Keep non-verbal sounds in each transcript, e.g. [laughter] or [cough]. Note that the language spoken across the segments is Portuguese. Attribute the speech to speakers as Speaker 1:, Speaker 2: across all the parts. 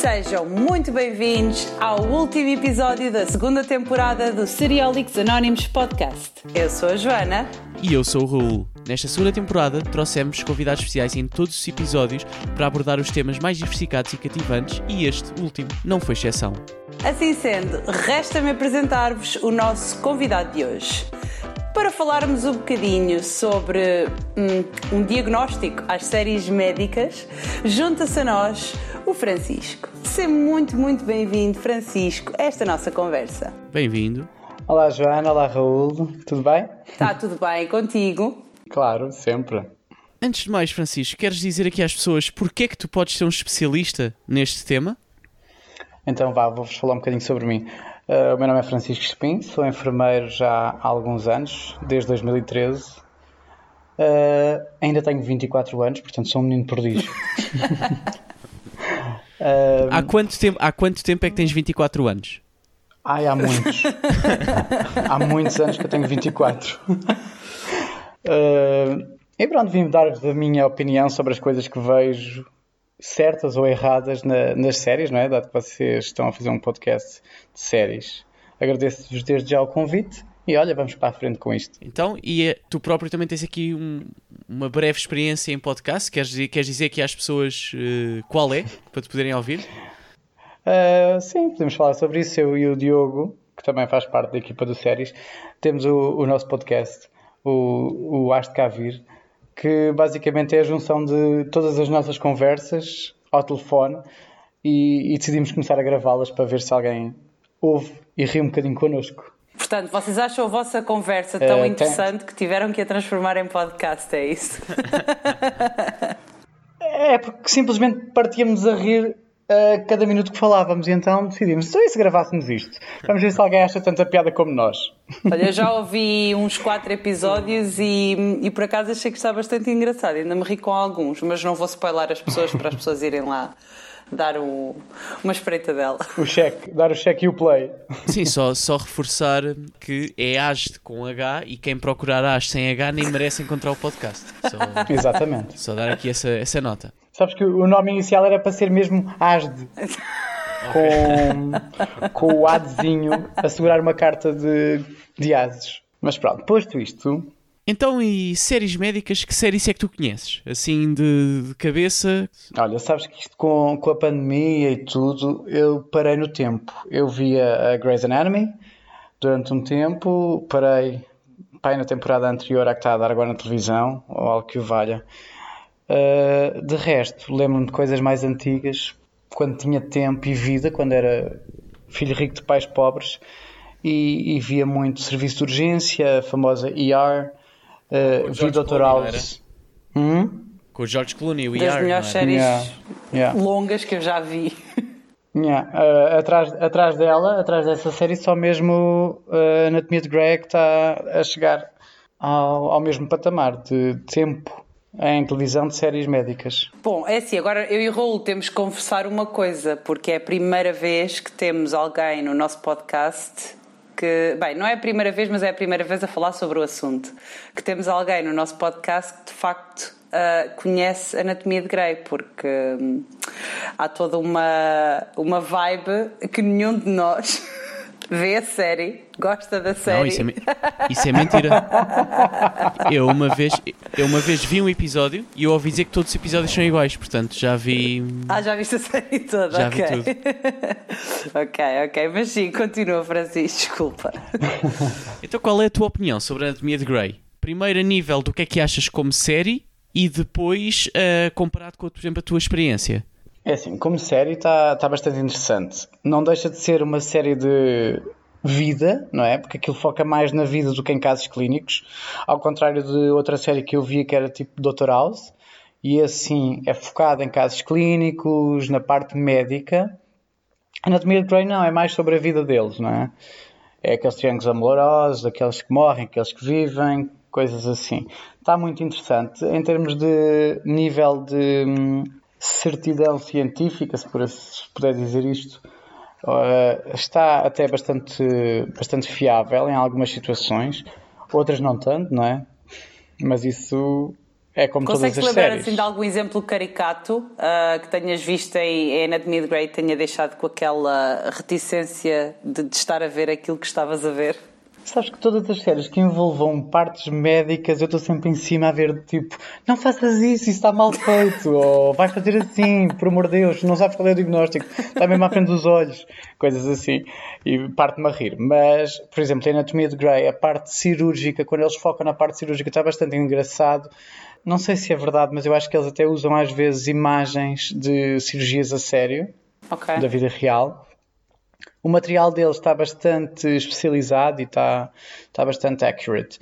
Speaker 1: Sejam muito bem-vindos ao último episódio da segunda temporada do Seriólicos Anónimos Podcast. Eu sou a Joana.
Speaker 2: E eu sou o Raul. Nesta segunda temporada trouxemos convidados especiais em todos os episódios para abordar os temas mais diversificados e cativantes e este último não foi exceção.
Speaker 1: Assim sendo, resta-me apresentar-vos o nosso convidado de hoje para falarmos um bocadinho sobre um, um diagnóstico às séries médicas, junta-se a nós o Francisco. Seja muito, muito bem-vindo, Francisco, a esta nossa conversa.
Speaker 2: Bem-vindo.
Speaker 3: Olá, Joana. Olá, Raul. Tudo bem?
Speaker 1: Está tudo bem contigo?
Speaker 3: Claro, sempre.
Speaker 2: Antes de mais, Francisco, queres dizer aqui às pessoas porque é que tu podes ser um especialista neste tema?
Speaker 3: Então vá, vou-vos falar um bocadinho sobre mim. Uh, o meu nome é Francisco Espim, sou enfermeiro já há alguns anos, desde 2013. Uh, ah, ainda tenho 24 anos, portanto sou um menino prodígio.
Speaker 2: uh, [laughs] há, quanto tempo, há quanto tempo é que tens 24 anos?
Speaker 3: Ai, há muitos. [laughs] há muitos anos que eu tenho 24. Uh, e pronto, vim dar-vos a minha opinião sobre as coisas que vejo certas ou erradas na, nas séries, não é? Dado que vocês estão a fazer um podcast de séries. Agradeço-vos desde já o convite e olha, vamos para a frente com isto.
Speaker 2: Então, e é, tu próprio também tens aqui um, uma breve experiência em podcast. Queres, queres dizer aqui às pessoas uh, qual é, para te poderem ouvir?
Speaker 3: Uh, sim, podemos falar sobre isso. Eu e o Diogo, que também faz parte da equipa do Séries, temos o, o nosso podcast, o, o As de Cá Vir, que basicamente é a junção de todas as nossas conversas ao telefone e, e decidimos começar a gravá-las para ver se alguém ouve e ri um bocadinho connosco.
Speaker 1: Portanto, vocês acham a vossa conversa tão uh, interessante tem... que tiveram que a transformar em podcast, é isso? [laughs]
Speaker 3: é porque simplesmente partíamos a rir a cada minuto que falávamos e então decidimos, então se gravássemos isto? Vamos ver se alguém acha tanta piada como nós. [laughs]
Speaker 1: Olha, eu já ouvi uns quatro episódios e, e por acaso achei que está bastante engraçado, ainda me ri com alguns, mas não vou spoiler as pessoas para as pessoas irem lá dar o, uma espreita dela.
Speaker 3: O cheque, dar o cheque e o play.
Speaker 2: Sim, só, só reforçar que é ASD com H e quem procurar ASD sem H nem merece encontrar o podcast. Só,
Speaker 3: Exatamente.
Speaker 2: Só dar aqui essa, essa nota.
Speaker 3: Sabes que o nome inicial era para ser mesmo ASD. [laughs] com, com o Adzinho a segurar uma carta de, de ases. Mas pronto, posto isto.
Speaker 2: Então, e séries médicas, que séries é que tu conheces? Assim, de, de cabeça?
Speaker 3: Olha, sabes que isto com, com a pandemia e tudo, eu parei no tempo. Eu via a Grey's Anatomy durante um tempo, parei pai na temporada anterior à que está a dar agora na televisão, ou algo que o valha. Uh, de resto, lembro-me de coisas mais antigas, quando tinha tempo e vida, quando era filho rico de pais pobres, e, e via muito serviço de urgência, a famosa ER, uh, vi Dr. House.
Speaker 2: Hum? Com o George Clooney, o ER.
Speaker 1: Das melhores séries yeah. Yeah. longas que eu já vi. [laughs]
Speaker 3: Yeah. Uh, atrás, atrás dela, atrás dessa série, só mesmo uh, Anatomia de Grey que está a chegar ao, ao mesmo patamar de tempo em televisão de séries médicas.
Speaker 1: Bom, é assim, agora eu e Raul temos que conversar uma coisa, porque é a primeira vez que temos alguém no nosso podcast que, bem, não é a primeira vez, mas é a primeira vez a falar sobre o assunto, que temos alguém no nosso podcast que de facto uh, conhece Anatomia de Grey, porque um, há toda uma, uma vibe que nenhum de nós [laughs] vê a série, gosta da série. Não,
Speaker 2: isso é, isso é mentira. Eu uma, vez, eu uma vez vi um episódio e eu ouvi dizer que todos os episódios são iguais, portanto já vi.
Speaker 1: Ah, já viste a série toda?
Speaker 2: Já
Speaker 1: okay.
Speaker 2: vi tudo. [laughs]
Speaker 1: ok, ok, mas sim, continua, Francisco, desculpa. [laughs]
Speaker 2: Então qual é a tua opinião sobre a Anatomia de Grey? Primeiro a nível do que é que achas como série e depois uh, comparado com, por exemplo, a tua experiência.
Speaker 3: É assim, como série está tá bastante interessante. Não deixa de ser uma série de vida, não é? Porque aquilo foca mais na vida do que em casos clínicos. Ao contrário de outra série que eu via que era tipo Dr. House. E assim é focado em casos clínicos, na parte médica. Anatomia de Grey não, é mais sobre a vida deles, não é? É aqueles triângulos amorosos, aqueles que morrem, aqueles que vivem, coisas assim. Está muito interessante. Em termos de nível de hum, certidão científica, se, puder dizer isto, uh, está até bastante, bastante fiável em algumas situações, outras não tanto, não é? Mas isso É como
Speaker 1: Consegues
Speaker 3: todas as
Speaker 1: lembrar
Speaker 3: séries.
Speaker 1: assim de algum exemplo caricato uh, que tenhas visto em, em Anatomia de Grey tenha deixado com aquela reticência de, de estar a ver aquilo que estavas a ver?
Speaker 3: Sabes que todas as séries que envolvam partes médicas, eu estou sempre em cima a ver, tipo, não faças isso, isso está mal feito, [laughs] ou vai fazer assim, por amor de Deus, não sabes qual é o diagnóstico, está mesmo à frente dos olhos, coisas assim, e parte-me a rir. Mas, por exemplo, em Anatomia de Grey, a parte cirúrgica, quando eles focam na parte cirúrgica, está bastante engraçado. Não sei se é verdade, mas eu acho que eles até usam às vezes imagens de cirurgias a sério,
Speaker 1: Ok.
Speaker 3: da vida real. O material deles está bastante especializado e está, está bastante accurate.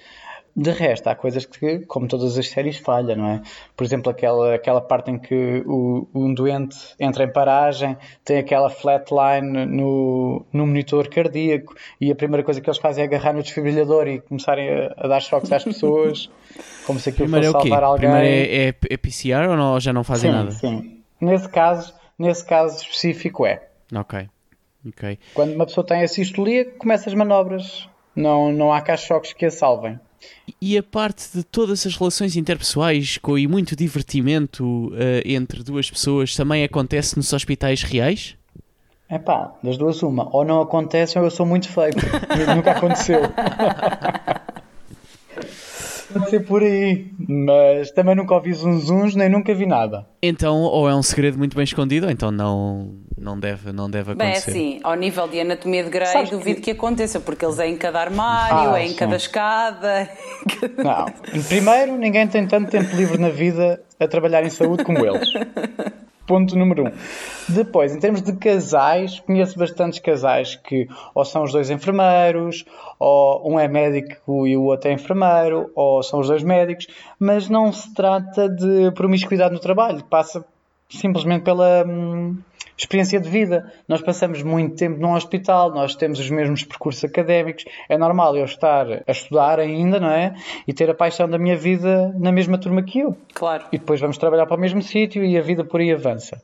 Speaker 3: De resto, há coisas que, como todas as séries, falha, não é? Por exemplo, aquela, aquela parte em que o, um doente entra em paragem, tem aquela flatline no, no monitor cardíaco e a primeira coisa que eles fazem é agarrar no desfibrilhador e começarem a, a dar choques às pessoas, [laughs] como se aquilo
Speaker 2: Primeiro é
Speaker 3: fosse
Speaker 2: quê?
Speaker 3: salvar alguém.
Speaker 2: Primeiro é, é, é PCR ou não, já não fazem
Speaker 3: sim,
Speaker 2: nada?
Speaker 3: sim. Nesse caso, nesse caso específico é.
Speaker 2: Ok. Ok.
Speaker 3: Quando uma pessoa tem a sistolia, começa as manobras. Não, não há cá choques que a salvem.
Speaker 2: E a parte de todas as relações interpessoais com, e muito divertimento eh, entre duas pessoas também acontece nos hospitais reais?
Speaker 3: É pá, das duas uma. Ou não acontece ou eu sou muito feio. [laughs] Nunca aconteceu. [laughs] Pode ser por aí. Mas também nunca ouvi zunzuns, nem nunca vi nada.
Speaker 2: Então, ou é um segredo muito bem escondido, ou então não, não, deve, não deve
Speaker 1: Bem, é
Speaker 2: acontecer.
Speaker 1: assim, ao nível de anatomia de Grey,
Speaker 3: Sabes que-
Speaker 1: duvido que... aconteça, porque eles é em cada armário,
Speaker 3: Ah,
Speaker 1: é em
Speaker 3: sim.
Speaker 1: cada escada.
Speaker 3: Não. Primeiro, ninguém tem tanto tempo livre na vida a trabalhar em saúde como eles. [laughs] Ponto número um. Depois, em termos de casais, conheço bastantes casais que ou são os dois enfermeiros, ou um é médico e o outro é enfermeiro, ou são os dois médicos, mas não se trata de promiscuidade no trabalho, passa simplesmente pela hum, experiência de vida. Nós passamos muito tempo num hospital, nós temos os mesmos percursos académicos, é normal eu estar a estudar ainda, não é? E ter a paixão da minha vida na mesma turma que eu
Speaker 1: Claro.
Speaker 3: e depois vamos trabalhar para o mesmo sítio e a vida por aí avança.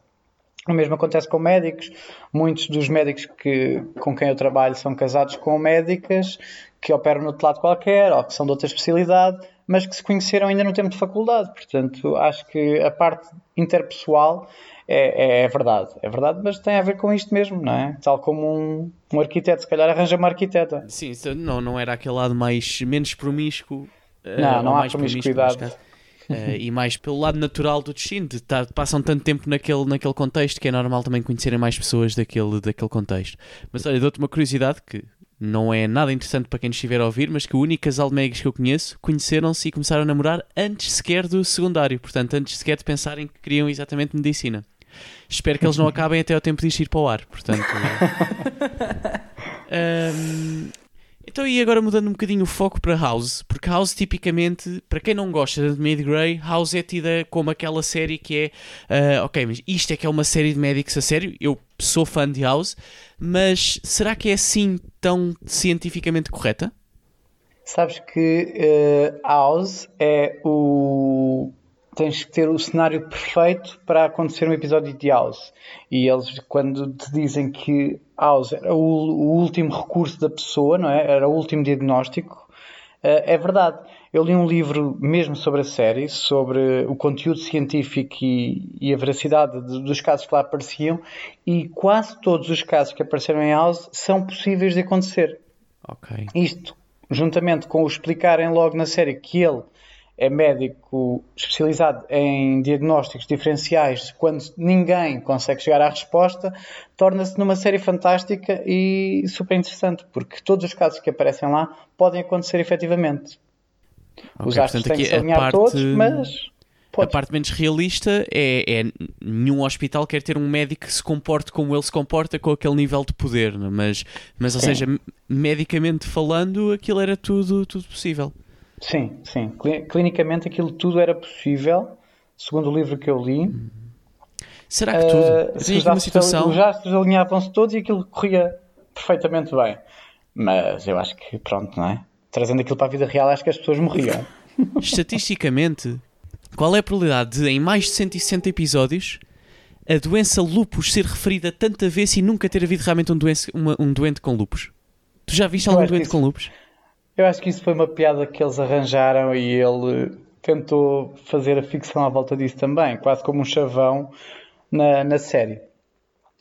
Speaker 3: O mesmo acontece com médicos. Muitos dos médicos que, com quem eu trabalho são casados com médicas que operam no outro lado qualquer ou que são de outra especialidade, mas que se conheceram ainda no tempo de faculdade. Portanto, acho que a parte interpessoal é, é, é verdade. É verdade, mas tem a ver com isto mesmo, não é? Tal como um, um arquiteto, se calhar arranja uma arquiteta.
Speaker 2: Sim, não, não era aquele lado mais, menos promíscuo. eh,
Speaker 3: Não, não há promiscuidade.
Speaker 2: Eh, e mais pelo lado natural do destino, de estar- passam tanto tempo naquele, naquele contexto que é normal também conhecerem mais pessoas daquele, daquele contexto. Mas olha, dou-te uma curiosidade que não é nada interessante para quem nos estiver a ouvir, mas que o único casal de médicos que eu conheço conheceram-se e começaram a namorar antes sequer do secundário, portanto, antes sequer de pensarem que queriam exatamente medicina. Espero que eles não [laughs] acabem até ao tempo de ir para o ar, portanto. [laughs] Ahm, então, e agora mudando um bocadinho o foco para House, porque House, tipicamente, para quem não gosta de de Grey, House é tida como aquela série que é, ah, ok, mas isto é que é uma série de médicos a sério, eu sou fã de House, mas será que é assim tão cientificamente correta?
Speaker 3: Sabes que eh, House é o. Tens que ter o cenário perfeito para acontecer um episódio de House. E eles, quando te dizem que House era o, o último recurso da pessoa, não é? Era o último diagnóstico, eh, é verdade. Eu li um livro mesmo sobre a série, sobre o conteúdo científico e, e a veracidade de- dos casos que lá apareciam, e quase todos os casos que apareceram em House são possíveis de acontecer.
Speaker 2: Ok.
Speaker 3: Isto, juntamente com o explicarem logo na série que ele é médico especializado em diagnósticos diferenciais quando ninguém consegue chegar à resposta, torna-se numa série fantástica e super interessante, porque todos os casos que aparecem lá podem acontecer efetivamente.
Speaker 2: Ok,
Speaker 3: Os astros têm que se
Speaker 2: a
Speaker 3: alinhar
Speaker 2: parte-
Speaker 3: todos, mas
Speaker 2: A parte menos realista é, é nenhum hospital quer ter um médico que se comporte como ele se comporta com aquele nível de poder, é? mas, mas ou
Speaker 3: Sim.
Speaker 2: seja, medicamente falando, aquilo era tudo, tudo possível.
Speaker 3: Sim, sim. Cli- Clinicamente aquilo tudo era possível, segundo o livro que eu li.
Speaker 2: Será que tudo?
Speaker 3: Uh,
Speaker 2: tenho
Speaker 3: os
Speaker 2: situação.
Speaker 3: os astros alinhavam-se todos e aquilo corria perfeitamente bem. Mas eu acho que, pronto, não é? Trazendo aquilo para a vida real, acho que as pessoas morriam. [laughs]
Speaker 2: Estatisticamente, qual é a probabilidade de, em mais de 160 episódios, a doença lupus ser referida tanta vez e nunca ter havido realmente um, doença- uma- um doente com lupus? Tu já viste algum doente
Speaker 3: isso-
Speaker 2: com lupus?
Speaker 3: Eu acho que isso foi uma piada que eles arranjaram e ele tentou fazer a ficção à volta disso também, quase como um chavão na, na série.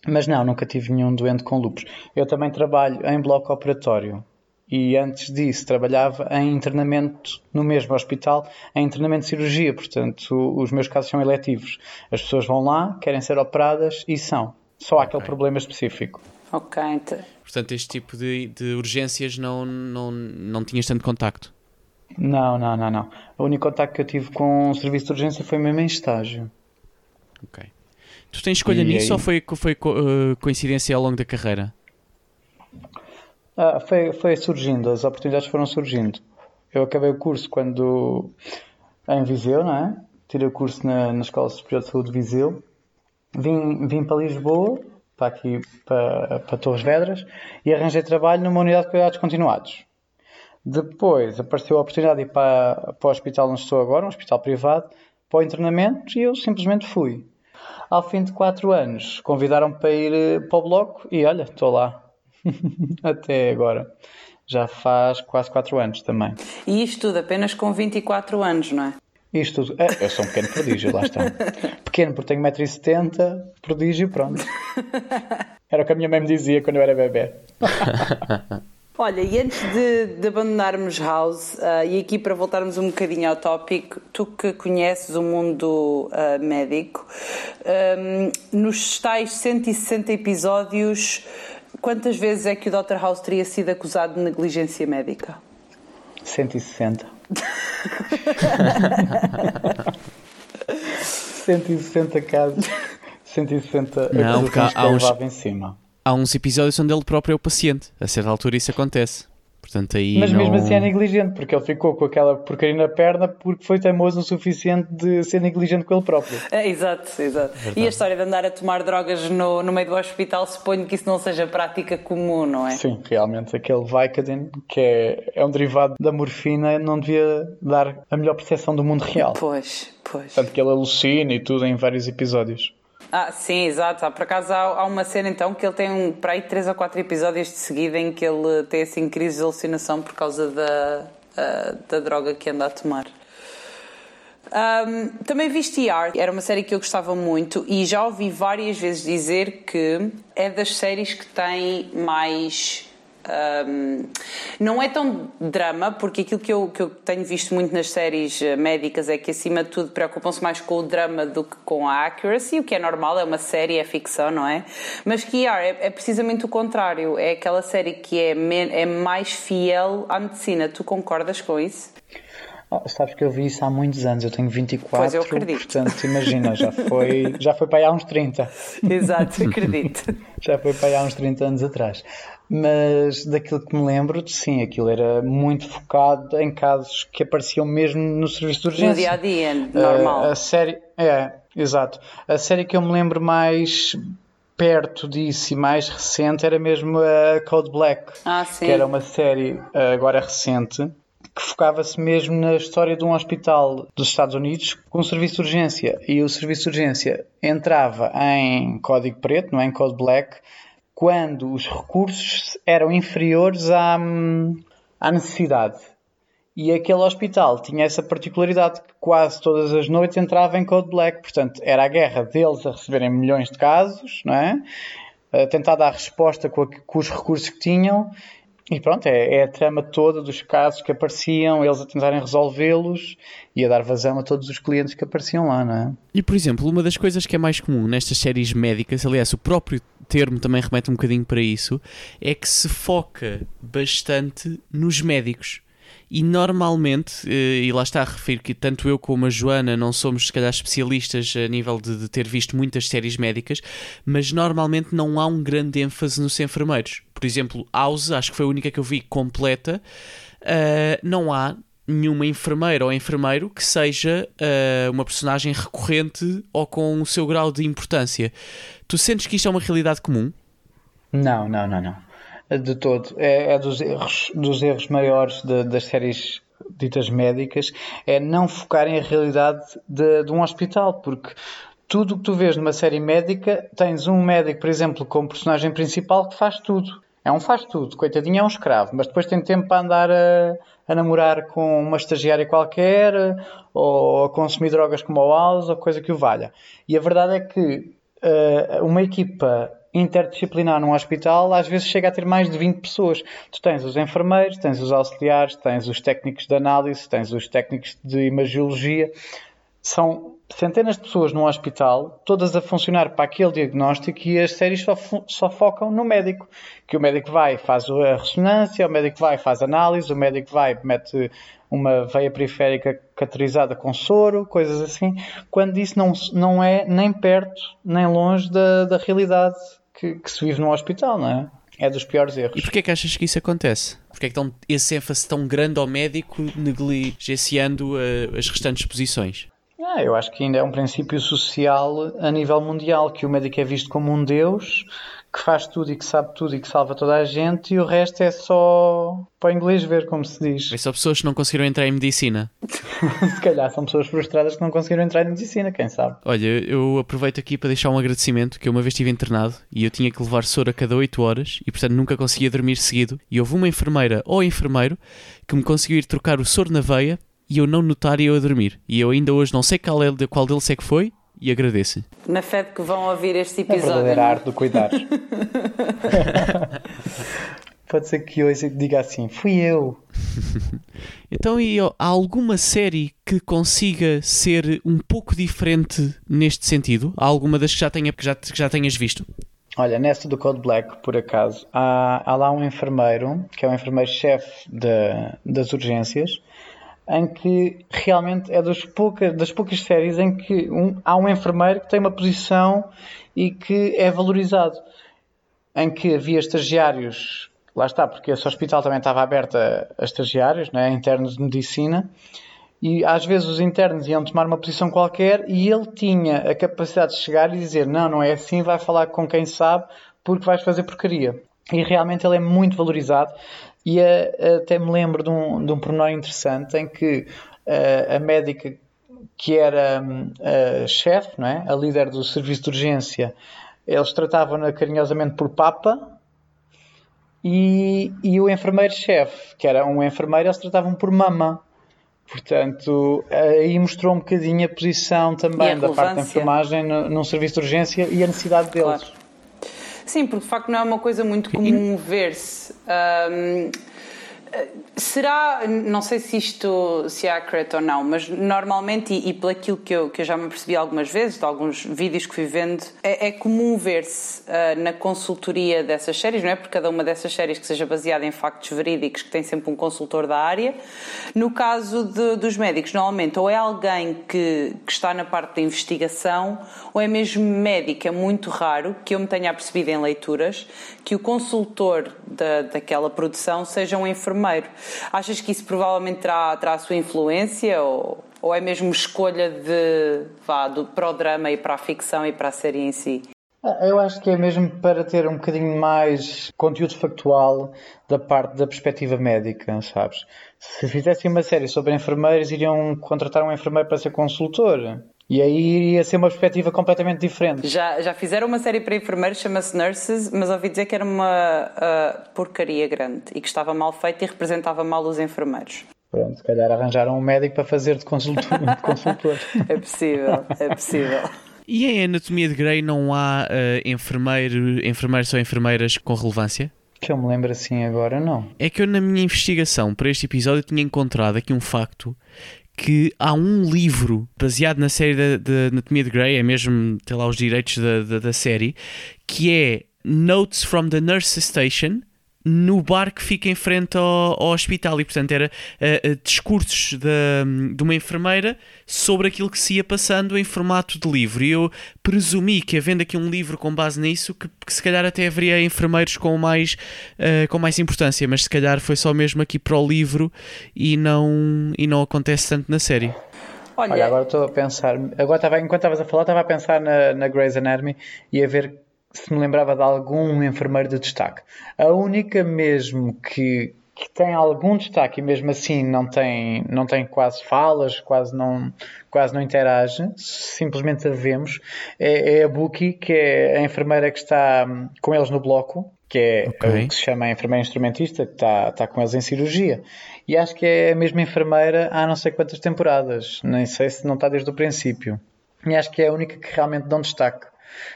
Speaker 3: Mas não, nunca tive nenhum doente com lupus. Eu também trabalho em bloco operatório e antes disso trabalhava em internamento no mesmo hospital, em internamento de cirurgia, portanto os meus casos são eletivos. As pessoas vão lá, querem ser operadas e são. Só há aquele problema específico.
Speaker 1: Ok. Então...
Speaker 2: Portanto, este tipo de, de urgências não, não, não tinhas tanto contacto?
Speaker 3: Não, não, não, não. O único contacto que eu tive com o serviço de urgência foi mesmo em estágio.
Speaker 2: Ok. Tu tens escolha e nisso aí... ou foi, foi uh, coincidência ao longo da carreira?
Speaker 3: Ah, foi, foi surgindo, as oportunidades foram surgindo. Eu acabei o curso quando em Viseu, não é? Tirei o curso na, na Escola Superior de Saúde de Viseu. Vim, vim para Lisboa, para aqui, para, para Torres Vedras, e arranjei trabalho numa unidade de cuidados continuados. Depois apareceu a oportunidade de ir para, para o hospital onde estou agora, um hospital privado, para o internamento, e eu simplesmente fui. Ao fim de quatro anos, convidaram-me para ir eh, para o bloco, e olha, estou lá. [laughs] Até agora. Já faz quase 4 anos também.
Speaker 1: E isto tudo apenas com 24 anos, não é?
Speaker 3: Isto tudo. É, eu sou um pequeno prodígio, lá está. [laughs] Pequeno porque tenho 1,70m, prodígio, pronto. [laughs] Era o que a minha mãe me dizia quando eu era bebê. [laughs]
Speaker 1: Olha, e antes de, de abandonarmos House, uh, e aqui para voltarmos um bocadinho ao tópico, tu que conheces o mundo uh, médico, um, nos tais 160 episódios, Quantas vezes é que o Dr. House teria sido acusado de negligência médica?
Speaker 3: 160. [laughs] 160 casos. [laughs] 160
Speaker 2: Não,
Speaker 3: porque há, uns, em cima.
Speaker 2: há uns episódios onde ele próprio é o paciente. A certa altura isso acontece. Portanto, aí
Speaker 3: Mas
Speaker 2: não...
Speaker 3: mesmo assim é negligente, porque ele ficou com aquela porcaria na perna porque foi teimoso o suficiente de ser negligente com ele próprio.
Speaker 1: É, exato, exato. Verdade. E a história de andar a tomar drogas no, no meio do hospital, suponho que isso não seja prática comum, não é?
Speaker 3: Sim, realmente. Aquele Vicodin, que é, é um derivado da morfina, não devia dar a melhor percepção do mundo real.
Speaker 1: Pois, pois.
Speaker 3: Tanto que ele alucina e tudo em vários episódios.
Speaker 1: Ah, sim, exato. Por acaso há, há, uma cena então que ele tem um, para aí 3 ou 4 episódios de seguida em que ele tem assim crise de alucinação por causa da, uh, da droga que anda a tomar. Um, também vi ER, era uma série que eu gostava muito e já ouvi várias vezes dizer que é das séries que tem mais um, não é tão drama, porque aquilo que eu, que eu tenho visto muito nas séries eh, médicas é que, acima de tudo, preocupam-se mais com o drama do que com a accuracy, o que é normal, é uma série, é ficção, não é? Mas que é, é precisamente o contrário, é aquela série que é, é mais fiel à medicina. Tu concordas com isso?
Speaker 3: Oh, sabes que eu vi isso há muitos anos, eu tenho 24,
Speaker 1: pois eu acredito.
Speaker 3: portanto, imagina, já foi, já foi para aí há uns 30. [laughs]
Speaker 1: Exato, acredito. [laughs]
Speaker 3: já foi para aí há uns 30 anos atrás. Mas daquilo que me lembro, sim, aquilo era muito focado em casos que apareciam mesmo no serviço de urgência.
Speaker 1: No dia a dia, normal.
Speaker 3: Uh, a série, é, exato. A série que eu me lembro mais perto disso e mais recente era mesmo a Code Black,
Speaker 1: ah, que
Speaker 3: era uma série agora recente que focava-se mesmo na história de um hospital dos Estados Unidos com um serviço de urgência. E o serviço de urgência entrava em código preto, não é? em code black, quando os recursos eram inferiores à, à necessidade. E aquele hospital tinha essa particularidade que quase todas as noites entrava em code black. Portanto, era a guerra deles a receberem milhões de casos, não é? A tentar dar resposta com os recursos que tinham e pronto, é, é, a trama toda dos casos que apareciam, eles a tentarem resolvê-los e a dar vazão a todos os clientes que apareciam lá, não é?
Speaker 2: E por exemplo, uma das coisas que é mais comum nestas séries médicas, aliás, o próprio termo também remete um bocadinho para isso, é que se foca bastante nos médicos. E normalmente, eh, e lá está a referir que tanto eu como a Joana não somos, se calhar, especialistas a nível de, de, ter visto muitas séries médicas, mas normalmente não há um grande ênfase nos enfermeiros. Por exemplo, House, acho que foi a única que eu vi completa, uh, não há nenhuma enfermeira ou enfermeiro que seja uh, uma personagem recorrente ou com o seu grau de importância. Tu sentes que isto é uma realidade comum?
Speaker 3: Não, não, não, não de todo. É, é dos, erros, dos erros maiores de, das séries ditas médicas, é não focarem a realidade de, de um hospital, porque tudo o que tu vês numa série médica, tens um médico, por exemplo, como personagem principal que faz tudo. É um faz tudo, coitadinho é um escravo, mas depois tem tempo para andar a, a namorar com uma estagiária qualquer ou a consumir drogas como o House ou coisa que o valha. E a verdade é que uh, uma equipa interdisciplinar num hospital às vezes chega a ter mais de 20 pessoas. Tu tens os enfermeiros, tens os auxiliares, tens os técnicos de análise, tens os técnicos de imagiologia. São centenas de pessoas num hospital, todas a funcionar para aquele diagnóstico e as séries só, só focam no médico. Que o médico vai, faz a ressonância, o médico vai, faz análise, o médico vai, mete uma veia periférica cateterizada com soro, coisas assim, quando isso não, não é nem perto nem longe da, da realidade que, que se vive no hospital, não é? É dos piores erros.
Speaker 2: E porquê é que achas que isso acontece? Porquê é que estão esse ênfase tão grande ao médico negligenciando uh, as restantes posições?
Speaker 3: Ah, eu acho que ainda é um princípio social a nível mundial, que o médico é visto como um deus, que faz tudo e que sabe tudo e que salva toda a gente, e o resto é só para o inglês ver, como se diz.
Speaker 2: É só pessoas que não conseguiram entrar em medicina. [laughs]
Speaker 3: se calhar são pessoas frustradas que não conseguiram entrar em medicina, quem sabe.
Speaker 2: Olha, eu aproveito aqui para deixar um agradecimento, que eu uma vez estive internado e eu tinha que levar soro a cada 8 horas e portanto nunca conseguia dormir seguido, e houve uma enfermeira ou enfermeiro que me conseguiu ir trocar o soro na veia e eu não notar eu a dormir. E eu ainda hoje não sei qual, é, qual deles é que foi e agradeço.
Speaker 1: Na fé de que vão ouvir este episódio. A
Speaker 3: verdadeira arte do cuidar. [laughs] Pode ser que hoje diga assim, fui eu. [laughs]
Speaker 2: então, e há alguma série que consiga ser um pouco diferente neste sentido? Há alguma das que já, tenha, que já, que já tenhas visto?
Speaker 3: Olha, nesta do Code Black, por acaso, há, há lá um enfermeiro, que é o enfermeiro-chefe das urgências, em que realmente é das poucas, das poucas séries em que um, há um enfermeiro que tem uma posição e que é valorizado. Em que havia estagiários, lá está, porque esse hospital também estava aberto a, a estagiários, né, internos de medicina, e às vezes os internos iam tomar uma posição qualquer e ele tinha a capacidade de chegar e dizer: Não, não é assim, vai falar com quem sabe, porque vais fazer porcaria. E realmente ele é muito valorizado. E uh, até me lembro de um, de um pormenor interessante em que uh, a médica que era uh, chefe, é? a líder do serviço de urgência, eles tratavam-na carinhosamente por Papa e, e o enfermeiro-chefe, que era um enfermeiro, eles tratavam por Mama. Portanto, aí mostrou um bocadinho a posição também da parte da enfermagem num serviço de urgência e a necessidade deles. Claro.
Speaker 1: Sim, porque de facto não é uma coisa muito comum ver-se. Um, Será, não sei se isto se é accurate ou não, mas normalmente, e, e pelo aquilo que eu, que eu já me percebi algumas vezes, de alguns vídeos que fui vendo, é, é comum ver-se uh, na consultoria dessas séries, não é? Por cada uma dessas séries que seja baseada em factos verídicos, que tem sempre um consultor da área. No caso de, dos médicos, normalmente, ou é alguém que, que está na parte da investigação, ou é mesmo médico. É muito raro que eu me tenha percebido em leituras que o consultor da, daquela produção seja um enfermeiro. Achas que isso provavelmente terá, terá a sua influência ou, ou é mesmo escolha de, vá, do, para o drama e para a ficção e para a série em si?
Speaker 3: Ah, eu acho que é mesmo para ter um bocadinho mais conteúdo factual da parte da perspectiva médica, sabes? Se fizessem uma série sobre enfermeiros, iriam contratar um enfermeiro para ser consultor. E aí iria ser uma perspectiva completamente diferente.
Speaker 1: Já, já fizeram uma série para enfermeiros, chama-se Nurses, mas ouvi dizer que era uma uh, porcaria grande e que estava mal feita e representava mal os enfermeiros.
Speaker 3: Pronto, se calhar arranjaram um médico para fazer de consultor. [laughs] De consultor.
Speaker 1: é possível, é possível.
Speaker 2: E em Anatomia de Grey não há uh, enfermeiro, enfermeiros ou enfermeiras com relevância?
Speaker 3: Que eu me lembro assim agora, não.
Speaker 2: É que eu, na minha investigação para este episódio, tinha encontrado aqui um facto que há um livro baseado na série da, Anatomia de Grey, é mesmo, tem lá os direitos da, da, da série, que é Notes from the Nurse Station, no bar que fica em frente ao, ao hospital. E portanto era uh, uh, discursos de, de uma enfermeira sobre aquilo que se ia passando em formato de livro. E eu presumi que havendo aqui um livro com base nisso que, que se calhar até haveria enfermeiros com mais, uh, com mais importância. Mas se calhar foi só mesmo aqui para o livro e não, e não acontece tanto na série.
Speaker 3: Olha, Olha agora estou a pensar agora estava, enquanto estavas a falar estava a pensar na, na Grey's Anatomy e a ver se me lembrava de algum enfermeiro de destaque. A única mesmo que, que tem algum destaque e mesmo assim não tem, não tem quase falas, quase não, quase não interage, simplesmente a vemos, é, é a Buki, que é a enfermeira que está hum, com eles no bloco. que é okay. o que se chama a enfermeira instrumentista, que está, está com eles em cirurgia. E acho que é a mesma enfermeira há não sei quantas temporadas, nem sei se não está desde o princípio. E acho que é a única que realmente dão destaque.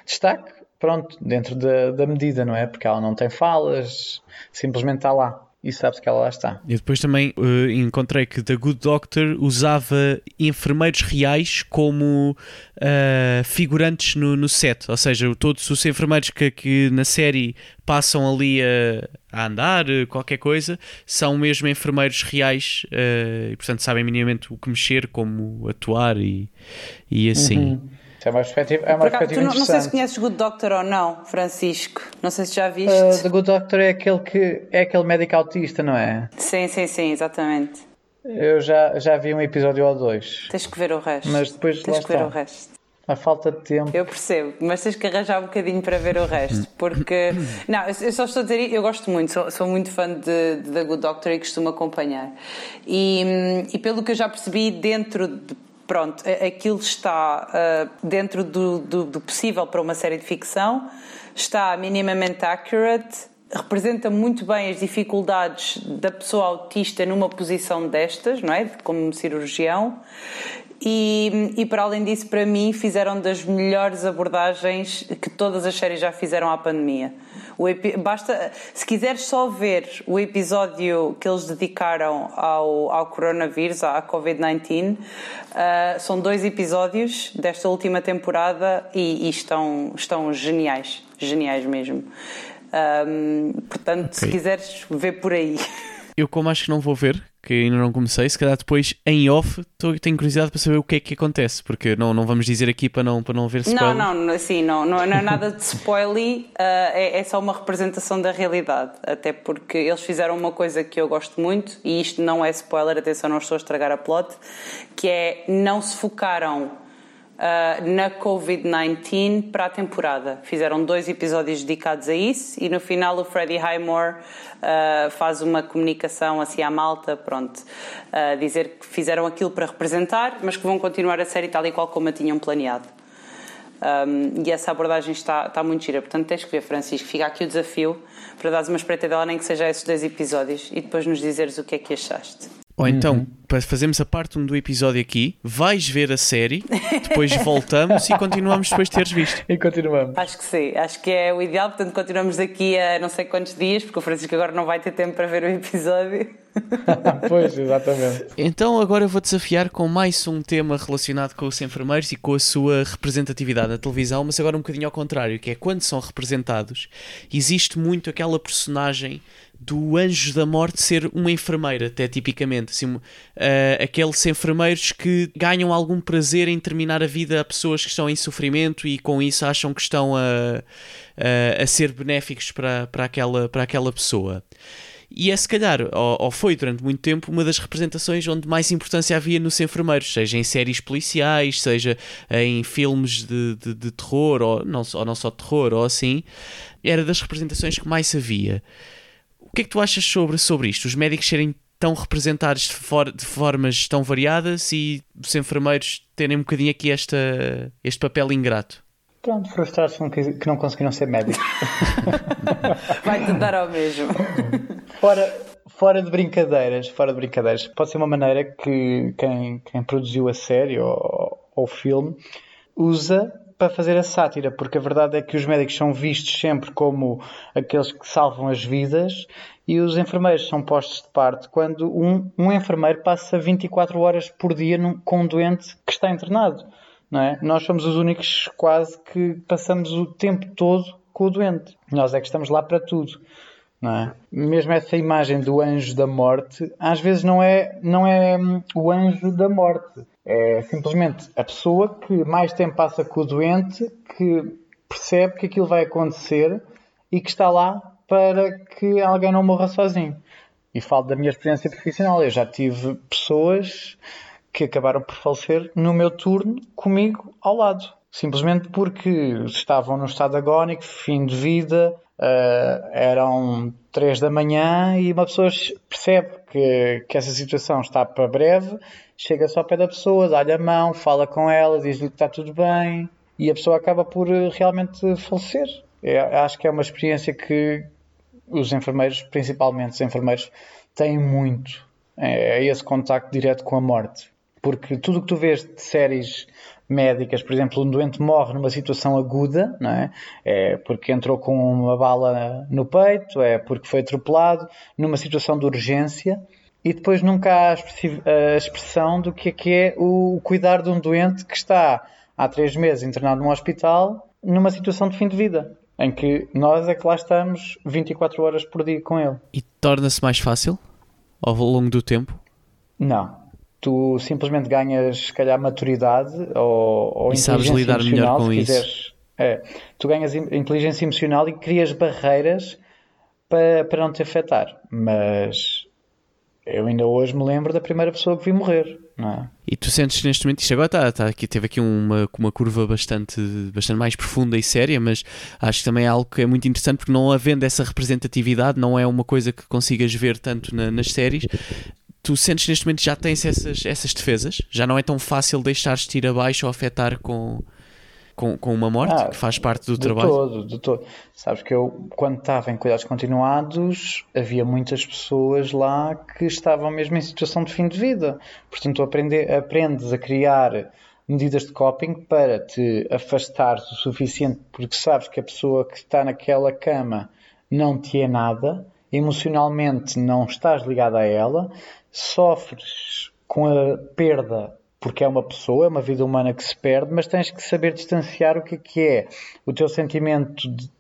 Speaker 3: Destaque, pronto, dentro da, da medida, não é? Porque ela não tem falas, simplesmente está lá e sabe-se que ela lá está.
Speaker 2: E depois também uh, encontrei que The Good Doctor usava enfermeiros reais como uh, figurantes no, no, set, ou seja, todos os enfermeiros que, que na série passam ali a, a, andar, qualquer coisa, são mesmo enfermeiros reais uh, e portanto sabem minimamente o que mexer, como atuar e, e assim.
Speaker 3: Uhum. É uma perspectiva, é uma perspectiva
Speaker 1: não, não, sei se conheces Good Doctor ou não, Francisco. Não sei se já viste.
Speaker 3: Uh, The Good Doctor é aquele que é aquele médico autista, não é?
Speaker 1: Sim, sim, sim, exatamente.
Speaker 3: Eu já, já vi um episódio ou dois.
Speaker 1: Tens que ver o resto.
Speaker 3: Mas depois
Speaker 1: tens
Speaker 3: que
Speaker 1: ver o resto.
Speaker 3: A falta de tempo.
Speaker 1: Eu percebo, mas tens que arranjar um bocadinho para ver o resto, porque. [coughs] Não, eu só estou a dizer, eu gosto muito, sou, sou muito fã de, de The Good Doctor e costumo acompanhar. E, e pelo que eu já percebi, dentro de pronto, aquilo está uh, dentro do, do, do, possível para uma série de ficção, está minimamente accurate, representa muito bem as dificuldades da pessoa autista numa posição destas, não é? Como cirurgião. E, e para além disso, para mim, fizeram das melhores abordagens que todas as séries já fizeram à pandemia. Basta, se quiseres só ver o episódio que eles dedicaram ao, ao coronavírus, à Covid-19, uh, são dois episódios desta última temporada e, e estão, estão geniais, geniais mesmo. Um, portanto, okay. se quiseres ver por aí. [laughs]
Speaker 2: Eu, como acho que não vou ver, que ainda não comecei, se calhar depois em off tô, tenho curiosidade para saber o que é que acontece, porque não, não vamos dizer aqui para não, para não ver spoiler.
Speaker 1: Não, não, assim, não, não, não é nada de spoiler, uh, [laughs] é, é só uma representação da realidade, até porque eles fizeram uma coisa que eu gosto muito, e isto não é spoiler, atenção, não estou a estragar a plot, que é não se focaram uh, na Covid-19 para a temporada. Fizeram dois episódios dedicados a isso e no final o Freddie Highmore uh, faz uma comunicação assim à malta, pronto, uh, dizer que fizeram aquilo para representar, mas que vão continuar a série tal e qual como a tinham planeado. Um, e essa abordagem está, está muito gira. Portanto, tens que ver, Francisco. Fica aqui o desafio para dares uma espreita dela, nem que seja esses dois episódios, e depois nos dizeres o que é que achaste.
Speaker 2: Ou então, uhum. para fazermos a parte 1 do episódio aqui, vais ver a série, depois [laughs] voltamos e continuamos depois de teres visto.
Speaker 3: E continuamos.
Speaker 1: Acho que sim, acho que é o ideal, portanto continuamos daqui a não sei quantos dias, porque o Francisco agora não vai ter tempo para ver o episódio. [laughs]
Speaker 3: pois, exatamente.
Speaker 2: Então agora vou desafiar com mais um tema relacionado com os enfermeiros e com a sua representatividade na televisão, mas agora um bocadinho ao contrário, que é quando são representados, existe muito aquela personagem do anjo da morte ser uma enfermeira, até tipicamente. Assim, uh, aqueles enfermeiros que ganham algum prazer em terminar a vida a pessoas que estão em sofrimento e com isso acham que estão a, a, a ser benéficos para, para, aquela, para aquela pessoa. E é se calhar, ou, ou, foi durante muito tempo, uma das representações onde mais importância havia nos enfermeiros, seja em séries policiais, seja em filmes de, de, de terror, ou não, ou não só terror, ou assim, era das representações que mais havia. O que é que tu achas sobre, sobre isto? Os médicos serem tão representados de, for, de formas tão variadas e os enfermeiros terem um bocadinho aqui esta, este papel ingrato?
Speaker 3: Pronto, frustrados que, que não conseguiram ser médicos. [laughs]
Speaker 1: Vai-te dar ao mesmo.
Speaker 3: Fora, fora de brincadeiras, fora de brincadeiras, pode ser uma maneira que quem, quem produziu a série ou, ou o filme usa para fazer a sátira, porque a verdade é que os médicos são vistos sempre como aqueles que salvam as vidas e os enfermeiros são postos de parte quando um, um enfermeiro passa 24 horas por dia num, com um doente que está internado. Não é? Nós somos os únicos quase que passamos o tempo todo com o doente. Nós é que estamos lá para tudo. É? Mesmo essa imagem do anjo da morte, às vezes não é, não é hum, o anjo da morte. É simplesmente a pessoa que mais tempo passa com o doente, que percebe que aquilo vai acontecer e que está lá para que alguém não morra sozinho. E falo da minha experiência profissional. Eu já tive pessoas que acabaram por falecer no meu turno comigo ao lado. Simplesmente porque estavam no estado agónico, fim de vida, uh, eram três da manhã e uma pessoa percebe que, que essa situação está para breve chega só ao pé da pessoa, dá-lhe a mão, fala com ela, diz-lhe que está tudo bem e a pessoa acaba por eh, realmente falecer. É, acho que é uma experiência que, os enfermeiros, principalmente os enfermeiros, têm muito é esse contacto direto com a morte. Porque tudo o que tu vês de séries médicas, por exemplo, um doente morre numa situação aguda, não é? é porque entrou com uma bala no peito, é porque foi atropelado, numa situação de urgência, e depois nunca há a expressão do que é, que é o cuidar de um doente que está há três meses internado num hospital numa situação de fim de vida, em que nós é que lá estamos 24 horas por dia com ele.
Speaker 2: E torna-se mais fácil ao longo do tempo?
Speaker 3: Não tu simplesmente ganhas, se calhar, maturidade ou, ou
Speaker 2: e sabes lidar melhor com isso.
Speaker 3: É, tu ganhas inteligência emocional e crias barreiras para, para não te afetar. Mas eu ainda hoje me lembro da primeira pessoa que vi morrer. É?
Speaker 2: E tu sentes neste momento, isto agora está, está aqui, teve aqui uma, uma curva bastante, bastante mais profunda e séria, mas acho que também é algo que é muito interessante porque não havendo essa representatividade, não é uma coisa que consigas ver tanto na, nas séries, tu sentes neste momento já tens essas, essas defesas? Já não é tão fácil deixar-te ir abaixo ou afetar com, com, com uma morte, ah, que faz parte do
Speaker 3: de
Speaker 2: trabalho?
Speaker 3: De todo, de todo. Sabes que eu, quando estava em cuidados continuados, havia muitas pessoas lá que estavam mesmo em situação de fim de vida. Portanto, tu aprende, aprendes a criar medidas de coping para te afastar o suficiente, porque sabes que a pessoa que está naquela cama não te é nada, emocionalmente não estás ligado a ela, sofres com a perda porque é uma pessoa, é uma vida humana que se perde, mas tens que saber distanciar o que é, que é o teu sentimento de,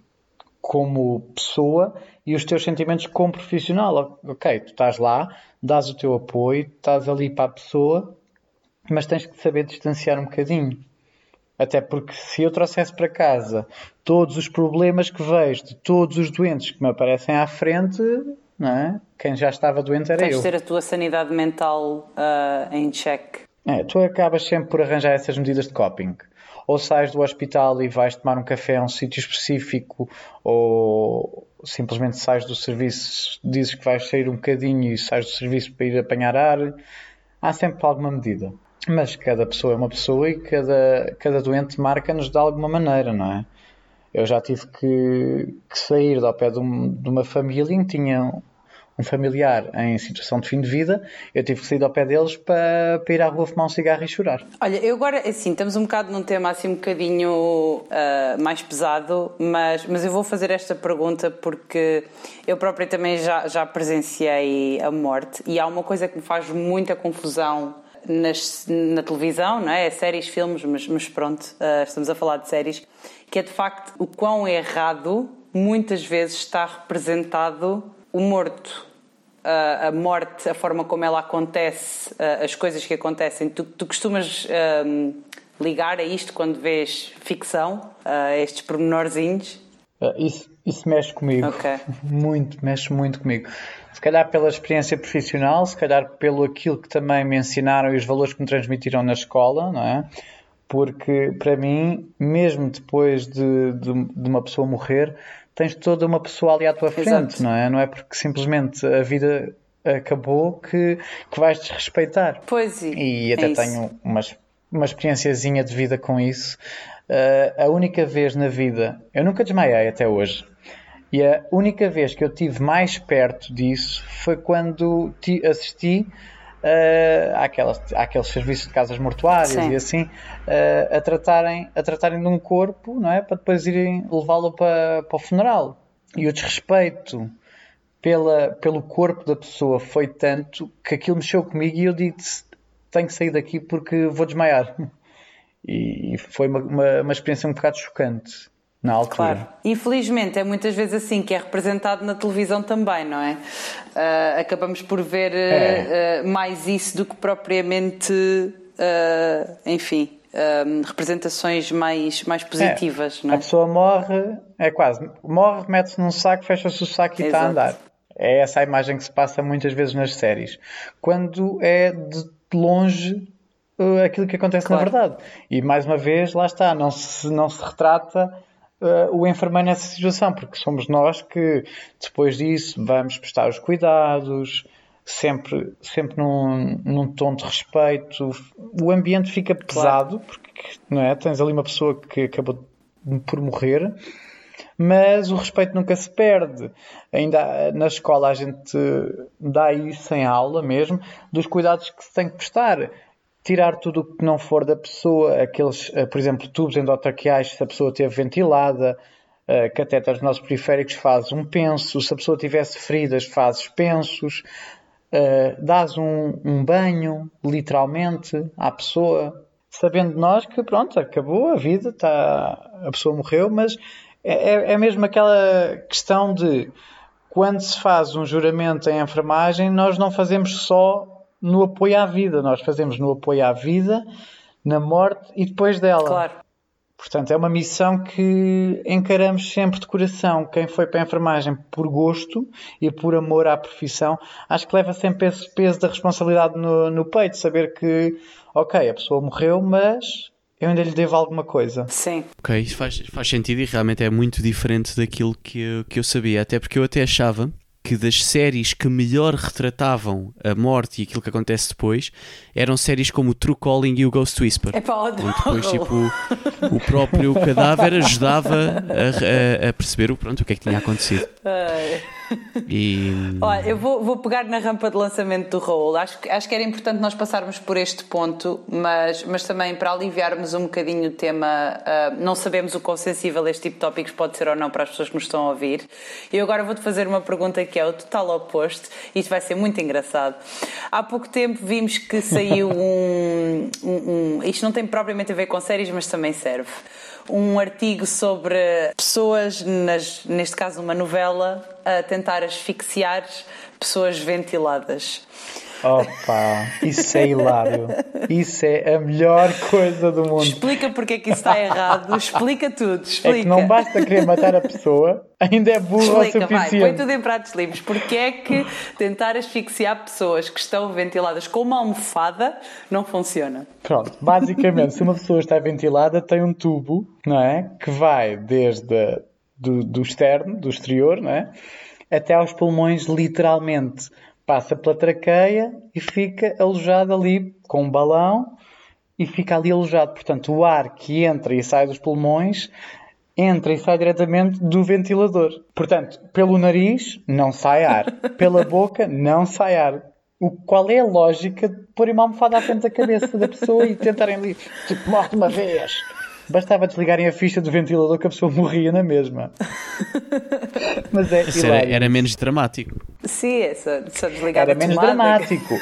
Speaker 3: como pessoa e os teus sentimentos como profissional. Ok, tu estás lá, dás o teu apoio, estás ali para a pessoa, mas tens que saber distanciar um bocadinho. Até porque se eu trouxesse para casa todos os problemas que vejo de todos os doentes que me aparecem à frente, é? Quem já estava doente era
Speaker 1: Tens
Speaker 3: eu.
Speaker 1: Tens ter a tua sanidade mental uh, em check.
Speaker 3: É, tu acabas sempre por arranjar essas medidas de coping. Ou sais do hospital e vais tomar um café a um sítio específico, ou simplesmente sais do serviço, dizes que vais sair um bocadinho e sais do serviço para ir apanhar ar. Há sempre alguma medida. Mas cada pessoa é uma pessoa e cada, cada doente marca-nos de alguma maneira, não é? Eu já tive que, que sair ao pé de, um, de uma família em que tinha um familiar em situação de fim de vida, eu tive que sair ao pé deles para, para ir à rua fumar um cigarro e chorar.
Speaker 1: Olha, eu agora, assim, estamos um bocado num tema assim um bocadinho uh, mais pesado, mas, mas eu vou fazer esta pergunta porque eu própria também já, já presenciei a morte e há uma coisa que me faz muita confusão nas, na televisão, não é? é séries, filmes, mas, mas pronto, uh, estamos a falar de séries, que é de facto o quão errado muitas vezes está representado o morto a, a morte, a forma como ela acontece, as coisas que acontecem, tu, tu costumas um, ligar a isto quando vês ficção, a estes pormenorzinhos?
Speaker 3: Uh, isso, isso mexe comigo.
Speaker 1: Okay. [laughs]
Speaker 3: Muito, mexe muito comigo. Se calhar pela experiência profissional, se calhar pelo aquilo que também me ensinaram e os valores que me transmitiram na escola, não é? Porque para mim, mesmo depois de, de, de uma pessoa morrer, tens toda uma pessoa ali à tua frente, Exato. não é? Não é porque simplesmente a vida acabou que, que vais desrespeitar.
Speaker 1: Pois
Speaker 3: e, e até é tenho uma, uma experiênciazinha de vida com isso. Uh, a única vez na vida, eu nunca desmaiei até hoje, e a única vez que eu tive mais perto disso foi quando assisti uh, àquelas, àqueles serviços de casas mortuárias Sim. e assim, uh, a, tratarem, a tratarem de um corpo, não é? Para depois irem levá-lo para, para o funeral. E o desrespeito pela, pelo corpo da pessoa foi tanto que aquilo mexeu comigo e eu disse: tenho que sair daqui porque vou desmaiar. [laughs] E foi uma, uma, uma experiência um bocado chocante na altura. Claro.
Speaker 1: Infelizmente é muitas vezes assim que é representado na televisão também, não é? Uh, acabamos por ver é. uh, mais isso do que propriamente, enfim, representações mais, mais positivas,
Speaker 3: é.
Speaker 1: não é?
Speaker 3: A pessoa morre, é quase, morre, mete-se num saco, fecha-se o saco e está a andar. É essa a imagem que se passa muitas vezes nas séries. Quando é de longe aquilo que acontece claro. na verdade. E mais uma vez, lá está, não se, não se retrata uh, o enfermeiro nessa situação, porque somos nós que depois disso vamos prestar os cuidados, sempre, sempre num, num tom de respeito. O ambiente fica pesado, claro. porque não é? tens ali uma pessoa que acabou por morrer, mas o respeito nunca se perde. Ainda na escola a gente dá isso em aula mesmo, dos cuidados que se tem que prestar. Tirar tudo o que não for da pessoa, aqueles, eh, por exemplo, tubos endotraqueais, se a pessoa teve ventilada, uh, catéteres nossos periféricos, fazes um penso. Se a pessoa tivesse feridas, fazes pensos. Uh, dás um, um banho, literalmente, à pessoa, sabendo nós que, pronto, acabou a vida, tá, a pessoa morreu, mas é, é, é mesmo aquela questão de quando se faz um juramento em enfermagem, nós não fazemos só no apoio à vida, nós fazemos no apoio à vida, na morte e depois dela.
Speaker 1: Claro.
Speaker 3: Portanto, é uma missão que encaramos sempre de coração. Quem foi para a enfermagem por gosto e por amor à profissão, acho que leva sempre esse peso da responsabilidade no, no peito, saber que, ok, a pessoa morreu, mas eu ainda lhe devo alguma coisa.
Speaker 1: Sim.
Speaker 2: Ok, isso faz, faz sentido e realmente é muito diferente daquilo que eu, que eu sabia. Até porque eu até achava que das séries que melhor retratavam a morte e aquilo que acontece depois eram séries como o True Calling e o Ghost Whisper.
Speaker 1: É para
Speaker 2: onde depois, tipo, o próprio cadáver ajudava a, a, a, perceber o, pronto, o que é que tinha acontecido. E...
Speaker 1: Olha, eu vou, vou pegar na rampa de lançamento do Raul. Acho, acho que era importante nós passarmos por este ponto, mas, mas também para aliviarmos um bocadinho o tema, uh, não sabemos o quão sensível este tipo de tópicos pode ser ou não para as pessoas que nos estão a ouvir. E agora vou-te fazer uma pergunta que é o total oposto, isto vai ser muito engraçado. Há pouco tempo vimos que saiu um, um, um. Isto não tem propriamente a ver com séries, mas também serve um artigo sobre pessoas, nas, neste caso uma novela, a tentar asfixiar pessoas ventiladas.
Speaker 3: Opa, isso é hilário. Isso é a melhor coisa do mundo.
Speaker 1: Explica porque é que isso está errado. Explica tudo. Explica.
Speaker 3: É que não basta querer matar a pessoa, ainda é burro Explica, o suficiente.
Speaker 1: Vai, põe tudo em pratos limpos. Porque é que tentar asfixiar pessoas que estão ventiladas com uma almofada não funciona?
Speaker 3: Pronto, basicamente, se uma pessoa está ventilada, tem um tubo, não é? Que vai desde do, do externo, do exterior, não é? Até aos pulmões, literalmente passa pela traqueia e fica alojado ali com um balão e fica ali alojado. Portanto, o ar que entra e sai dos pulmões entra e sai diretamente do ventilador. Portanto, pelo nariz não sai ar, [laughs] pela boca não sai ar. O, qual é a lógica de pôr uma almofada à frente da cabeça da pessoa e tentarem ali, tipo, morre uma vez? Bastava desligarem a ficha do ventilador que a pessoa morria na mesma. [laughs]
Speaker 2: Mas é era, era, menos dramático.
Speaker 1: Sim, é só, só desligar
Speaker 3: Era menos dramático.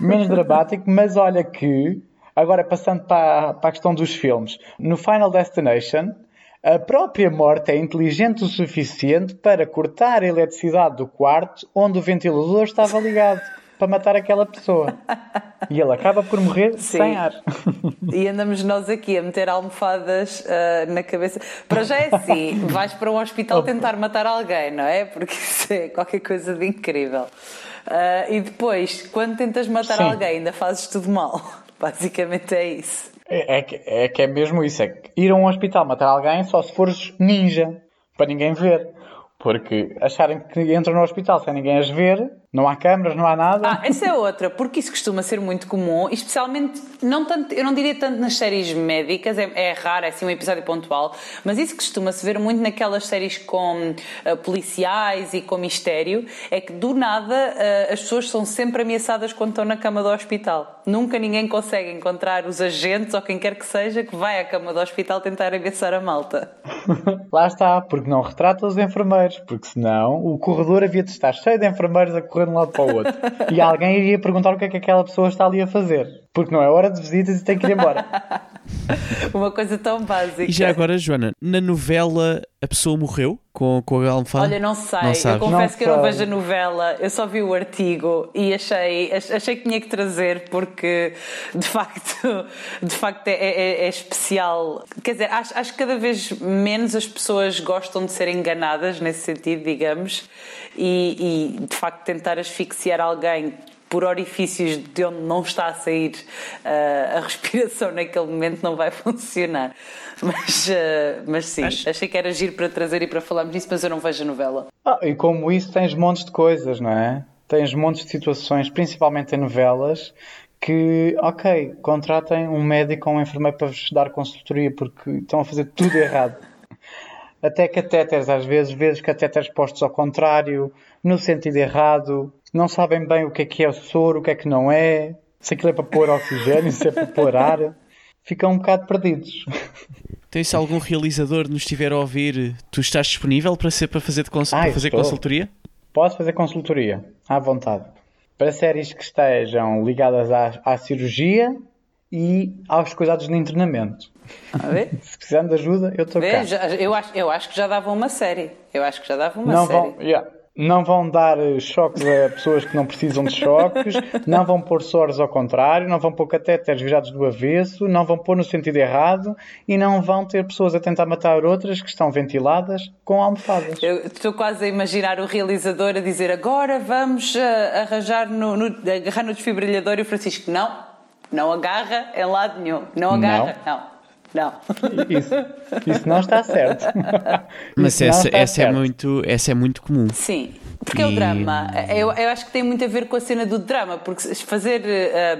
Speaker 3: menos [laughs] dramático, mas olha que, agora passando para, para a questão dos filmes, no Final Destination, a própria morte é inteligente o suficiente para cortar a eletricidade do quarto onde o ventilador estava ligado para matar aquela pessoa. E ele acaba por morrer Sim. sem ar.
Speaker 1: E andamos nós aqui a meter almofadas uh, na cabeça. Para já é assim: vais para um hospital tentar matar alguém, não é? Porque isso é qualquer coisa de incrível. Uh, e depois, quando tentas matar Sim. alguém, ainda fazes tudo mal. [laughs] Basicamente é isso.
Speaker 3: É, é, que, é que é mesmo isso: é que ir a um hospital matar alguém só se fores ninja, para ninguém ver. Porque acharem que entram no hospital sem ninguém as ver, não há câmaras, não há nada.
Speaker 1: Ah, essa é outra, porque isso costuma ser muito comum, especialmente, não tanto, eu não diria tanto nas séries médicas, é, é raro, é assim um episódio pontual, mas isso costuma-se ver muito naquelas séries com uh, policiais e com mistério, é que do nada uh, as pessoas são sempre ameaçadas quando estão na cama do hospital. Nunca ninguém consegue encontrar os agentes ou quem quer que seja que vai à cama do hospital tentar ameaçar a malta. [laughs]
Speaker 3: Lá está, porque não retrata os enfermeiros, porque senão o corredor havia de estar cheio de enfermeiros a correr de um lado para o outro. E alguém iria perguntar o que é que aquela pessoa está ali a fazer. Porque não é hora de visitas e tem que ir embora. [laughs]
Speaker 1: Uma coisa tão básica.
Speaker 2: E já agora, Joana, na novela a pessoa morreu com, com a almofada?
Speaker 1: Olha, não sei. Não eu confesso não que sei. eu não vejo a novela, eu só vi o artigo e achei, achei que tinha que trazer porque de facto, [laughs] de facto é, é, é especial. Quer dizer, acho, acho que cada vez menos as pessoas gostam de ser enganadas nesse sentido, digamos, e, e de facto tentar asfixiar alguém por orifícios de onde não está a sair uh, a [laughs] respiração naquele momento não vai funcionar. Mas, uh, mas sim, Acho... achei que era giro para trazer e para falarmos disso, mas eu não vejo a novela.
Speaker 3: Ah, e como isso tens montes de coisas, não é? Tens montes de situações, principalmente em novelas, que, ok, contratem um médico ou um enfermeiro para vos dar consultoria porque estão a fazer tudo errado. até catéteres, às vezes, vezes catéteres postos ao contrário, no sentido errado, não sabem bem o que é que é o soro, o que é que não é, se aquilo é para pôr oxigênio, se é para pôr ar, ficam um bocado perdidos.
Speaker 2: Então, se algum realizador nos estiver a ouvir, tu estás disponível para, ser, para fazer, cons
Speaker 3: Ah,
Speaker 2: para fazer
Speaker 3: estou.
Speaker 2: consultoria?
Speaker 3: Posso fazer consultoria, à vontade. Para séries que estejam ligadas à, à cirurgia e aos cuidados de internamento.
Speaker 1: A ver?
Speaker 3: Se precisarem de ajuda, eu estou cá.
Speaker 1: Eu, acho, eu acho que já dava uma série. Eu acho que já dava uma
Speaker 3: Não
Speaker 1: série.
Speaker 3: vão, yeah. Não vão dar eh, choques a pessoas que não precisam de choques, não vão pôr soros ao contrário, não vão pôr catéteres virados do avesso, não vão pôr no sentido errado e não vão ter pessoas a tentar matar outras que estão ventiladas com almofadas.
Speaker 1: Eu estou quase a imaginar o realizador a dizer agora vamos ah, arranjar no, no, agarrar no desfibrilhador e o Francisco, não, não agarra em lado nenhum, não agarra, não, não.
Speaker 3: Isso, isso não está certo. [laughs]
Speaker 2: Mas
Speaker 3: Isso não
Speaker 2: essa,
Speaker 3: está
Speaker 2: essa, é
Speaker 3: certo.
Speaker 2: muito, essa é muito comum.
Speaker 1: Sim, porque é o
Speaker 2: E-
Speaker 1: drama. Eu, eu acho que tem muito a ver com a cena do drama, porque fazer.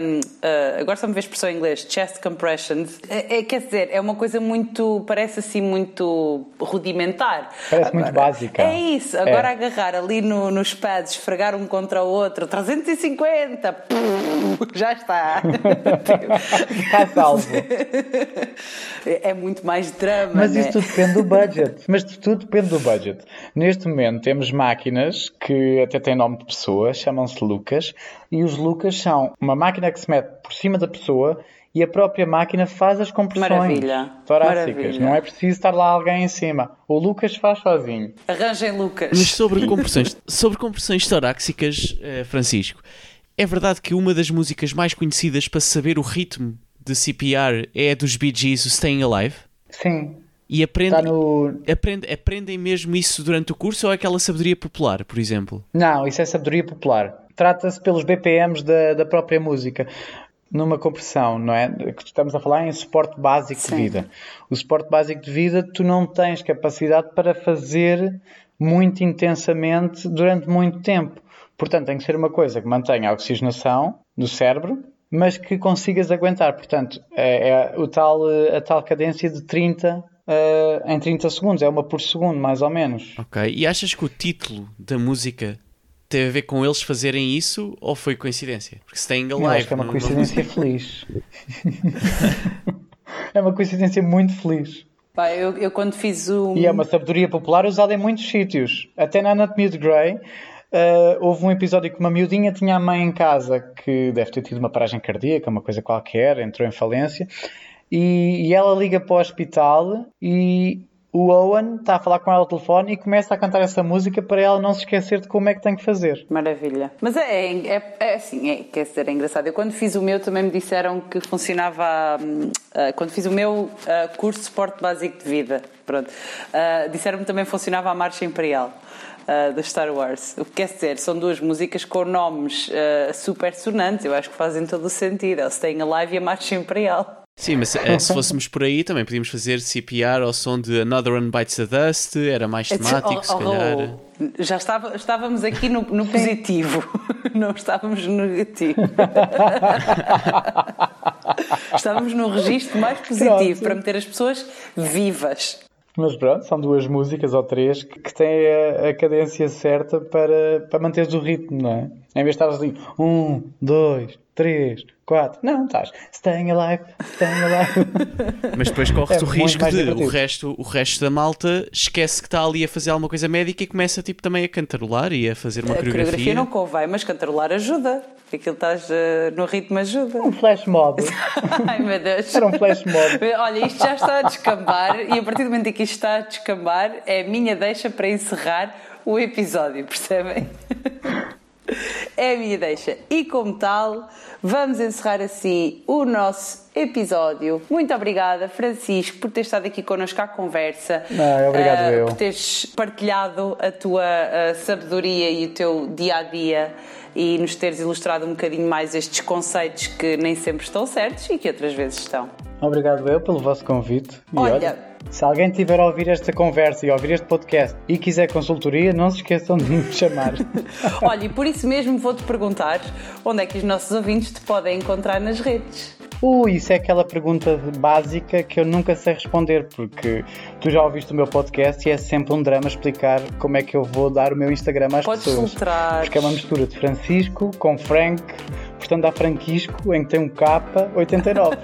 Speaker 1: um, uh, agora só me vê a expressão em inglês, chest compressions, é, é- quer dizer, é uma coisa muito. parece assim muito rudimentar.
Speaker 3: Parece muito básica.
Speaker 1: É isso, agora
Speaker 3: É.
Speaker 1: agarrar ali no- nos pads, esfregar um contra o outro, 350, pum, já está. [laughs]
Speaker 3: Está salvo.
Speaker 1: é muito mais drama.
Speaker 3: Mas
Speaker 1: né?
Speaker 3: isso tudo depende do budget. Mas tudo depende do budget. Neste momento temos máquinas que até têm nome de pessoa, chamam-se Lucas, e os Lucas são uma máquina que se mete por cima da pessoa e a própria máquina faz as compressões
Speaker 1: Maravilha.
Speaker 3: torácicas.
Speaker 1: Maravilha.
Speaker 3: Não é preciso estar lá alguém em cima. O Lucas faz sozinho.
Speaker 1: Arranjem Lucas.
Speaker 2: Mas sobre compressões, sobre compressões torácicas, eh, Francisco, é verdade que uma das músicas mais conhecidas para saber o ritmo de CPR é a dos Bee Gees, o Staying Alive?
Speaker 3: Sim.
Speaker 2: E aprende,
Speaker 3: Está no.
Speaker 2: aprende- aprendem mesmo isso durante o curso ou é aquela sabedoria popular, por exemplo?
Speaker 3: Não, isso é sabedoria popular. Trata-se pelos BPMs da, da própria música. Numa compressão, não é? Que estamos a falar em suporte básico
Speaker 1: Sim.
Speaker 3: de vida. O suporte básico de vida, tu não tens capacidade para fazer muito intensamente durante muito tempo. Portanto, tem que ser uma coisa que mantenha a oxigenação no cérebro, mas que consigas aguentar. Portanto, é, é o tal, eh, a tal cadência de 30 eh, em 30 segundos. É uma por segundo, mais ou menos.
Speaker 2: Ok. E achas que o título da música tem a ver com eles fazerem isso ou foi coincidência? Porque Staying
Speaker 3: Eu
Speaker 2: Alive.
Speaker 3: acho que é uma
Speaker 2: não-
Speaker 3: coincidência feliz. [laughs] [laughs] é uma coincidência muito feliz.
Speaker 1: Pá, eu, eu quando fiz o.
Speaker 3: E é uma sabedoria popular usada em muitos sítios. Até na Anatomia de Grey, eh, houve um episódio que uma miudinha tinha a mãe em casa que deve ter tido uma paragem cardíaca, uma coisa qualquer, entrou em falência. E, e ela liga para o hospital e o Owen está a falar com ela ao telefone e começa a cantar essa música para ela não se esquecer de como é que tem que fazer.
Speaker 1: Maravilha. Mas é, é, é, assim, é, quer dizer, é engraçado. Eu quando fiz o meu também me disseram que funcionava. ah, quando fiz o meu ah, curso de suporte básico de vida, pronto, ah, disseram-me também funcionava a Marcha Imperial. ah, da Star Wars. O que quer dizer, são duas músicas com nomes ah, super sonantes, eu acho que fazem todo o sentido. É o Staying Alive e a Marcha Imperial.
Speaker 2: Sim, mas eh, se fôssemos por aí também podíamos fazer CPR ao som de Another One Bites the Dust, era mais temático, se
Speaker 1: Oh, oh,
Speaker 2: calhar.
Speaker 1: oh. Já estava, estávamos aqui no, no positivo, [laughs] não estávamos no negativo. [laughs] estávamos num registro mais positivo
Speaker 3: Pronto.
Speaker 1: para meter as pessoas vivas.
Speaker 3: Mas pronto, são duas músicas ou três que, que têm a, a cadência certa para, para manteres o ritmo, não é? Em vez de estares ali, um, dois, três, quatro. Não, estás staying alive, staying alive. [laughs]
Speaker 2: Mas depois corre-se
Speaker 3: É
Speaker 2: o risco de o resto, o resto da malta esquece que está ali a fazer alguma coisa médica e começa tipo, também a cantarolar e a fazer uma
Speaker 1: A coreografia
Speaker 2: coreografia.
Speaker 1: não convém, mas cantarolar ajuda. Aquilo estás eh, no ritmo ajuda.
Speaker 3: Um flash mob. [laughs]
Speaker 1: Ai meu Deus.
Speaker 3: Era um flash mob. [laughs]
Speaker 1: Olha, isto já está a descambar e a partir do momento em que isto está a descambar é a minha deixa para encerrar o episódio, percebem? É a minha deixa. E como tal, vamos encerrar assim o nosso episódio. Muito obrigada, Francisco, por ter estado aqui connosco à conversa.
Speaker 3: Não, obrigado
Speaker 1: Ah,
Speaker 3: eu.
Speaker 1: Por teres partilhado a tua ah, sabedoria e o teu dia a dia e nos teres ilustrado um bocadinho mais estes conceitos que nem sempre estão certos e que outras vezes estão.
Speaker 3: Obrigado eu pelo vosso convite. E
Speaker 1: Olha-
Speaker 3: olha, se alguém tiver a ouvir esta conversa e ouvir este podcast e quiser consultoria, não se esqueçam de me chamar. [laughs]
Speaker 1: Olha, e por isso mesmo vou-te perguntar onde é que os nossos ouvintes te podem encontrar nas redes.
Speaker 3: Uh, isso é aquela pergunta básica que eu nunca sei responder, porque tu já ouviste o meu podcast e é sempre um drama explicar como é que eu vou dar o meu Instagram às
Speaker 1: Podes
Speaker 3: pessoas.
Speaker 1: filtrar.
Speaker 3: Porque é uma mistura de Francisco com Frank, portanto há Franquisco, em que tem um K 89.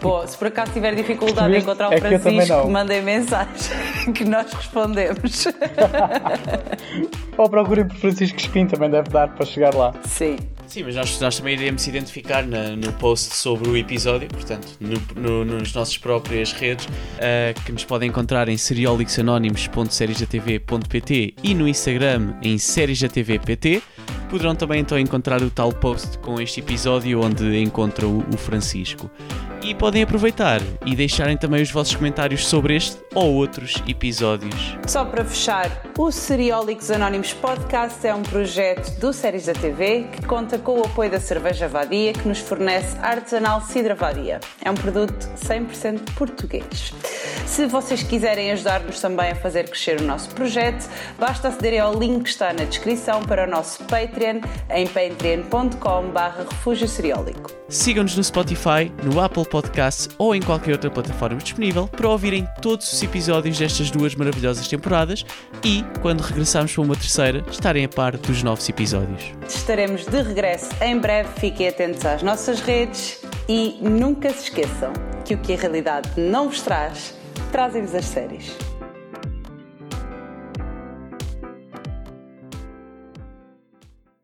Speaker 1: Pô, [laughs] se por acaso tiver dificuldade em encontrar o
Speaker 3: É
Speaker 1: Francisco, mandem mensagem [laughs] que nós respondemos. [laughs]
Speaker 3: Ou procurem por Francisco Espim, também deve dar para chegar lá.
Speaker 1: Sim.
Speaker 2: Sim, mas nós, nós também iremos identificar na- no post sobre o episódio, portanto, no, no, nas nossas próprias redes, ah, que nos podem encontrar em seriolixanónimos.seriesdatv.pt e no Instagram em seriesdatv.pt. Poderão também então encontrar o tal post com este episódio onde encontram o, Francisco. E podem aproveitar e deixarem também os vossos comentários sobre este ou outros episódios.
Speaker 1: Só para fechar, o Seriólicos Anónimos Podcast é um projeto do Séries da TV que conta com o apoio da Cerveja Vadia, que nos fornece artesanal Cidra Vadia. É um produto 100% português. Se vocês quiserem ajudar-nos também a fazer crescer o nosso projeto, basta acederem ao link que está na descrição para o nosso Patreon em patreon.com.br refúgio seriólico.
Speaker 2: Sigam-nos no Spotify, no Apple Podcasts ou em qualquer outra plataforma disponível para ouvirem todos os episódios destas duas maravilhosas temporadas e, quando regressarmos para uma terceira, estarem a par dos novos episódios.
Speaker 1: Estaremos de regresso em breve, fiquem atentos às nossas redes e nunca se esqueçam que o que a realidade não vos traz, trazem-vos as séries.